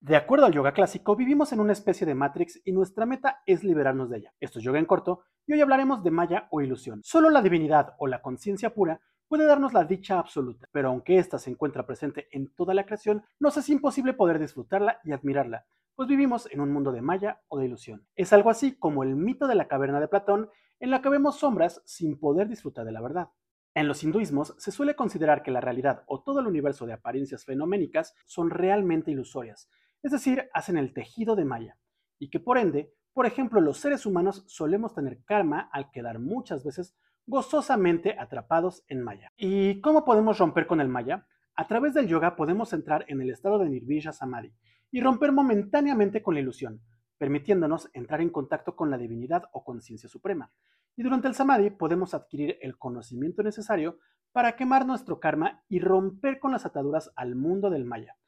De acuerdo al yoga clásico, vivimos en una especie de Matrix y nuestra meta es liberarnos de ella. Esto es yoga en corto y hoy hablaremos de Maya o ilusión. Solo la divinidad o la conciencia pura puede darnos la dicha absoluta, pero aunque ésta se encuentra presente en toda la creación, nos es imposible poder disfrutarla y admirarla, pues vivimos en un mundo de Maya o de ilusión. Es algo así como el mito de la caverna de Platón, en la que vemos sombras sin poder disfrutar de la verdad. En los hinduismos se suele considerar que la realidad o todo el universo de apariencias fenoménicas son realmente ilusorias, es decir, hacen el tejido de Maya, y que por ende, por ejemplo, los seres humanos solemos tener karma al quedar muchas veces gozosamente atrapados en Maya. ¿Y cómo podemos romper con el Maya? A través del yoga podemos entrar en el estado de Nirvana Samadhi y romper momentáneamente con la ilusión, permitiéndonos entrar en contacto con la divinidad o conciencia suprema. Y durante el Samadhi podemos adquirir el conocimiento necesario para quemar nuestro karma y romper con las ataduras al mundo del Maya